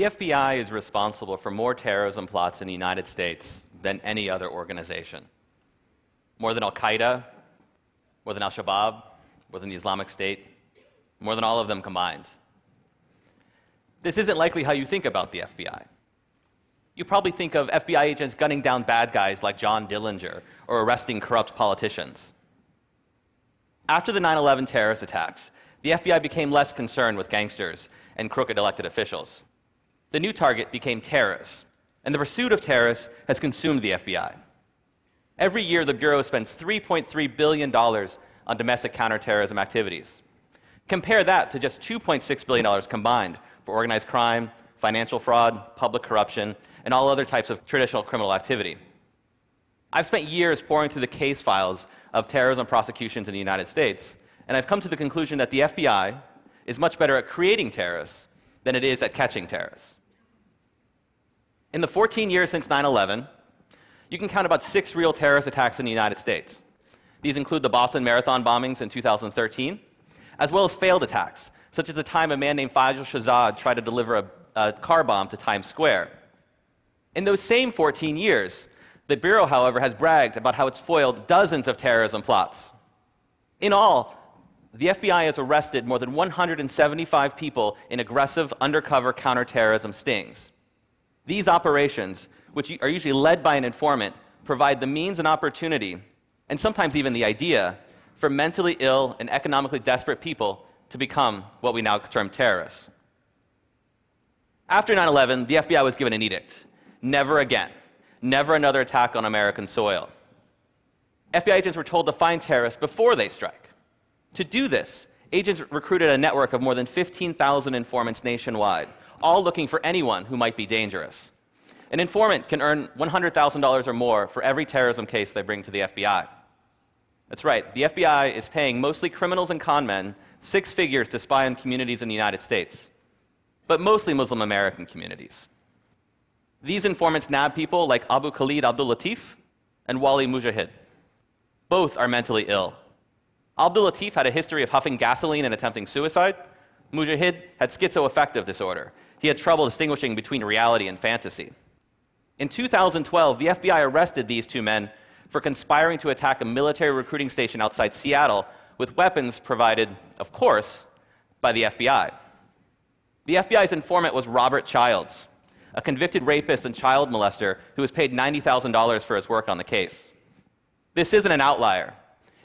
The FBI is responsible for more terrorism plots in the United States than any other organization. More than Al Qaeda, more than Al Shabaab, more than the Islamic State, more than all of them combined. This isn't likely how you think about the FBI. You probably think of FBI agents gunning down bad guys like John Dillinger or arresting corrupt politicians. After the 9 11 terrorist attacks, the FBI became less concerned with gangsters and crooked elected officials. The new target became terrorists, and the pursuit of terrorists has consumed the FBI. Every year, the Bureau spends $3.3 billion on domestic counterterrorism activities. Compare that to just $2.6 billion combined for organized crime, financial fraud, public corruption, and all other types of traditional criminal activity. I've spent years poring through the case files of terrorism prosecutions in the United States, and I've come to the conclusion that the FBI is much better at creating terrorists than it is at catching terrorists. In the 14 years since 9 11, you can count about six real terrorist attacks in the United States. These include the Boston Marathon bombings in 2013, as well as failed attacks, such as the time a man named Faisal Shahzad tried to deliver a, a car bomb to Times Square. In those same 14 years, the Bureau, however, has bragged about how it's foiled dozens of terrorism plots. In all, the FBI has arrested more than 175 people in aggressive undercover counterterrorism stings. These operations, which are usually led by an informant, provide the means and opportunity, and sometimes even the idea, for mentally ill and economically desperate people to become what we now term terrorists. After 9 11, the FBI was given an edict never again. Never another attack on American soil. FBI agents were told to find terrorists before they strike. To do this, agents recruited a network of more than 15,000 informants nationwide, all looking for anyone who might be dangerous. An informant can earn $100,000 or more for every terrorism case they bring to the FBI. That's right, the FBI is paying mostly criminals and con men six figures to spy on communities in the United States, but mostly Muslim American communities. These informants nab people like Abu Khalid Abdul Latif and Walli Mujahidh. Both are mentally ill. Abdul Latif had a history of huffing gasoline and attempting suicide. Mujahidh had schizoaffective disorder. He had trouble distinguishing between reality and fantasy. In 2012, the FBI arrested these two men for conspiring to attack a military recruiting station outside Seattle with weapons provided, of course, by the FBI. The FBI's informant was Robert Childs a convicted rapist and child molester who was paid $90,000 for his work on the case. This isn't an outlier.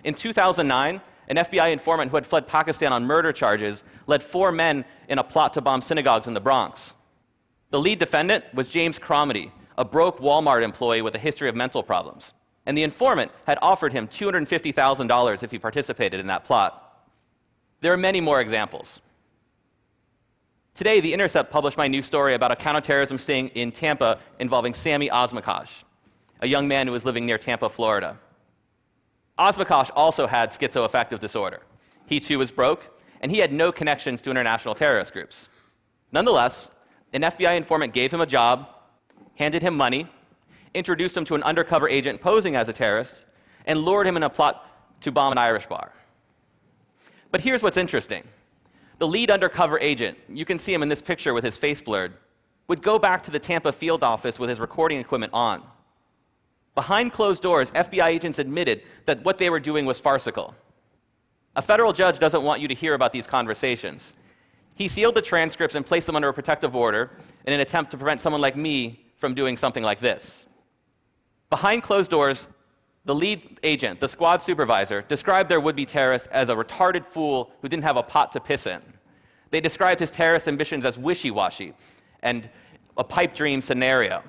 In 2009, an FBI informant who had fled Pakistan on murder charges led four men in a plot to bomb synagogues in the Bronx. The lead defendant was James Cromitie, a broke Walmart employee with a history of mental problems. And the informant had offered him $250,000 if he participated in that plot. There are many more examples. Today, The Intercept published my new story about a counterterrorism sting in Tampa involving Sami Osmakac, a young man who was living near Tampa, Florida. Osmakac also had schizoaffective disorder. He too was broke, and he had no connections to international terrorist groups. Nonetheless, an FBI informant gave him a job, handed him money, introduced him to an undercover agent posing as a terrorist, and lured him in a plot to bomb an Irish bar. But here's what's interesting the lead undercover agent, you can see him in this picture with his face blurred, would go back to the Tampa field office with his recording equipment on. Behind closed doors, FBI agents admitted that what they were doing was farcical. A federal judge doesn't want you to hear about these conversations. He sealed the transcripts and placed them under a protective order in an attempt to prevent someone like me from doing something like this. Behind closed doors, the lead agent, the squad supervisor, described their would be terrorist as a retarded fool who didn't have a pot to piss in. They described his terrorist ambitions as wishy washy and a pipe dream scenario.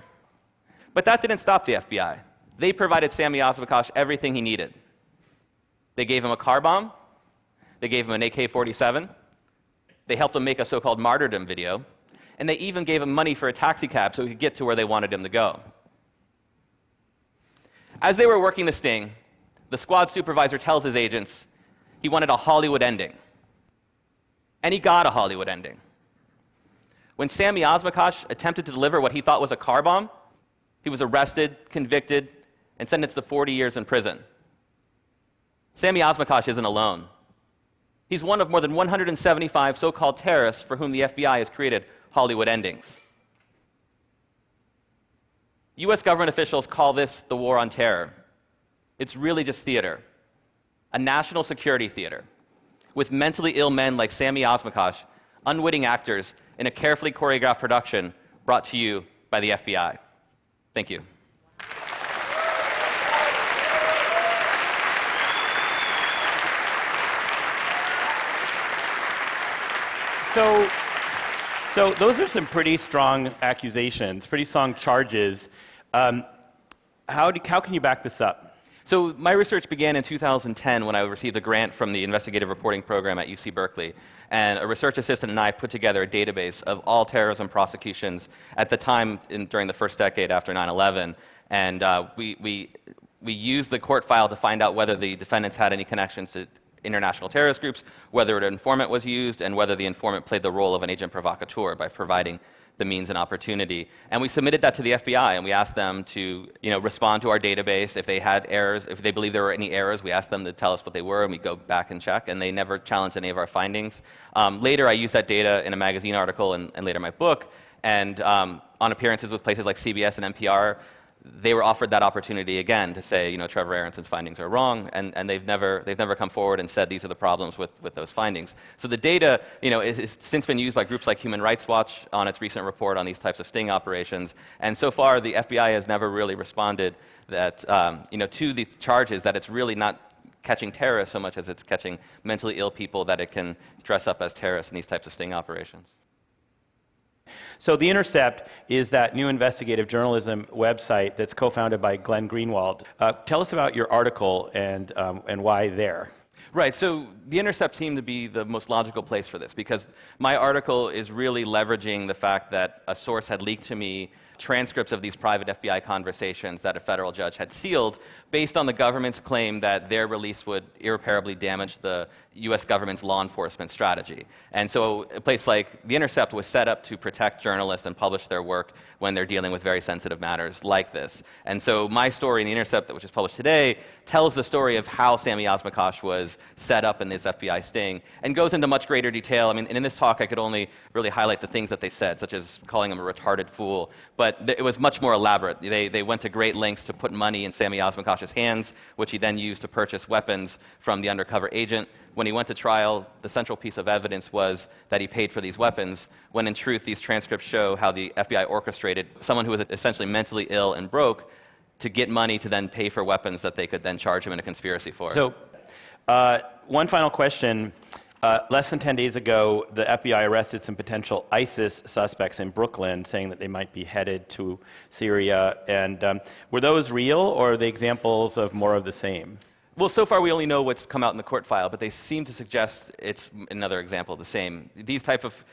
But that didn't stop the FBI. They provided Sami Osmakac everything he needed. They gave him a car bomb, they gave him an AK 47, they helped him make a so called martyrdom video, and they even gave him money for a taxi cab so he could get to where they wanted him to go. As they were working the sting, the squad supervisor tells his agents he wanted a Hollywood ending. And he got a Hollywood ending. When Sami Osmakac attempted to deliver what he thought was a car bomb, he was arrested, convicted, and sentenced to 40 years in prison. Sami Osmakac isn't alone. He's one of more than 175 so called terrorists for whom the FBI has created Hollywood endings. US government officials call this the war on terror. It's really just theater, a national security theater, with mentally ill men like Sami Osmakac, unwitting actors in a carefully choreographed production brought to you by the FBI. Thank you. So, so those are some pretty strong accusations, pretty strong charges. Um, how, do, how can you back this up? So my research began in 2010 when I received a grant from the investigative reporting program at UC Berkeley. And a research assistant and I put together a database of all terrorism prosecutions at the time in, during the first decade after 9-11. And uh, we, we, we used the court file to find out whether the defendants had any connections to international terrorist groups, whether an informant was used, and whether the informant played the role of an agent provocateur by providing the means and opportunity. And we submitted that to the FBI, and we asked them to you know, respond to our database. If they had errors, if they believed there were any errors, we asked them to tell us what they were, and we go back and check, and they never challenged any of our findings. Um, later, I used that data in a magazine article and, and later my book, and um, on appearances with places like CBS and NPR, they were offered that opportunity again to say, you know, Trevor Aaronson's findings are wrong, and, and they've, never, they've never come forward and said these are the problems with, with those findings. So the data, you know, is since been used by groups like Human Rights Watch on its recent report on these types of sting operations, and so far the FBI has never really responded that, um, you know, to the charges that it's really not catching terrorists so much as it's catching mentally ill people that it can dress up as terrorists in these types of sting operations. So, The Intercept is that new investigative journalism website that's co founded by Glenn Greenwald. Uh, tell us about your article and, um, and why there. Right, so The Intercept seemed to be the most logical place for this because my article is really leveraging the fact that a source had leaked to me transcripts of these private FBI conversations that a federal judge had sealed based on the government's claim that their release would irreparably damage the US government's law enforcement strategy. And so a place like The Intercept was set up to protect journalists and publish their work when they're dealing with very sensitive matters like this. And so my story in The Intercept, which is published today, tells the story of how Sami Osmakac was set up in this FBI sting and goes into much greater detail. I mean, in this talk, I could only really highlight the things that they said, such as calling him a retarded fool. But it was much more elaborate. They, they went to great lengths to put money in Sami Osmakac's hands, which he then used to purchase weapons from the undercover agent when he went to trial, the central piece of evidence was that he paid for these weapons, when in truth, these transcripts show how the FBI orchestrated someone who was essentially mentally ill and broke to get money to then pay for weapons that they could then charge him in a conspiracy for. So, uh, one final question. Uh, less than 10 days ago, the FBI arrested some potential ISIS suspects in Brooklyn, saying that they might be headed to Syria. And um, were those real, or are they examples of more of the same? Well, so far we only know what's come out in the court file, but they seem to suggest it's another example of the same. These type of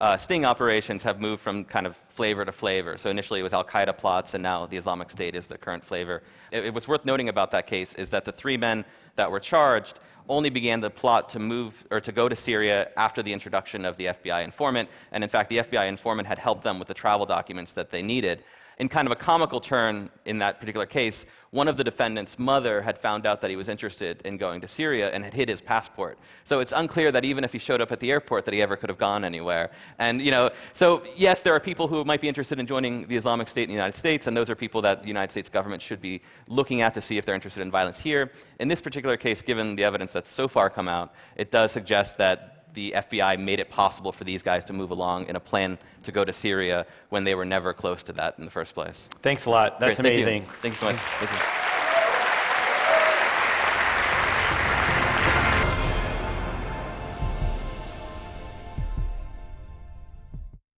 uh, sting operations have moved from kind of flavor to flavor. So initially it was Al Qaeda plots, and now the Islamic State is the current flavor. It, it, what's worth noting about that case is that the three men that were charged only began the plot to move or to go to Syria after the introduction of the FBI informant. And in fact, the FBI informant had helped them with the travel documents that they needed in kind of a comical turn in that particular case, one of the defendant's mother had found out that he was interested in going to Syria and had hid his passport. So it's unclear that even if he showed up at the airport that he ever could have gone anywhere. And you know, so yes, there are people who might be interested in joining the Islamic State in the United States, and those are people that the United States government should be looking at to see if they're interested in violence here. In this particular case, given the evidence that's so far come out, it does suggest that the FBI made it possible for these guys to move along in a plan to go to Syria when they were never close to that in the first place. Thanks a lot. That's Great. amazing. Thank you. Thank you so much.